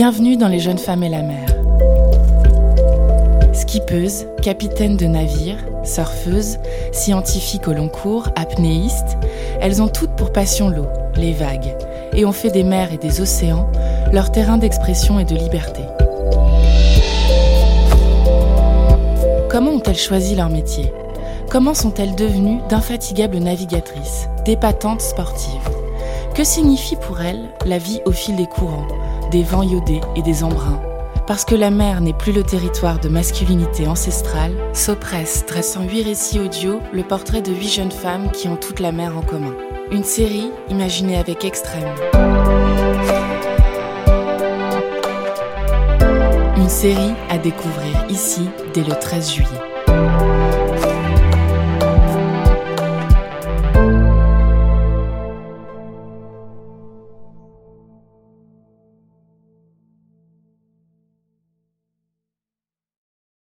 Bienvenue dans Les jeunes femmes et la mer. Skippeuses, capitaines de navires, surfeuses, scientifiques au long cours, apnéistes, elles ont toutes pour passion l'eau, les vagues, et ont fait des mers et des océans leur terrain d'expression et de liberté. Comment ont-elles choisi leur métier? Comment sont-elles devenues d'infatigables navigatrices, d'épatantes sportives? Que signifie pour elles la vie au fil des courants, des vents iodés et des embruns Parce que la mer n'est plus le territoire de masculinité ancestrale, s'oppresse, dressant huit récits audio, le portrait de huit jeunes femmes qui ont toute la mer en commun. Une série imaginée avec extrême. Une série à découvrir ici dès le 13 juillet.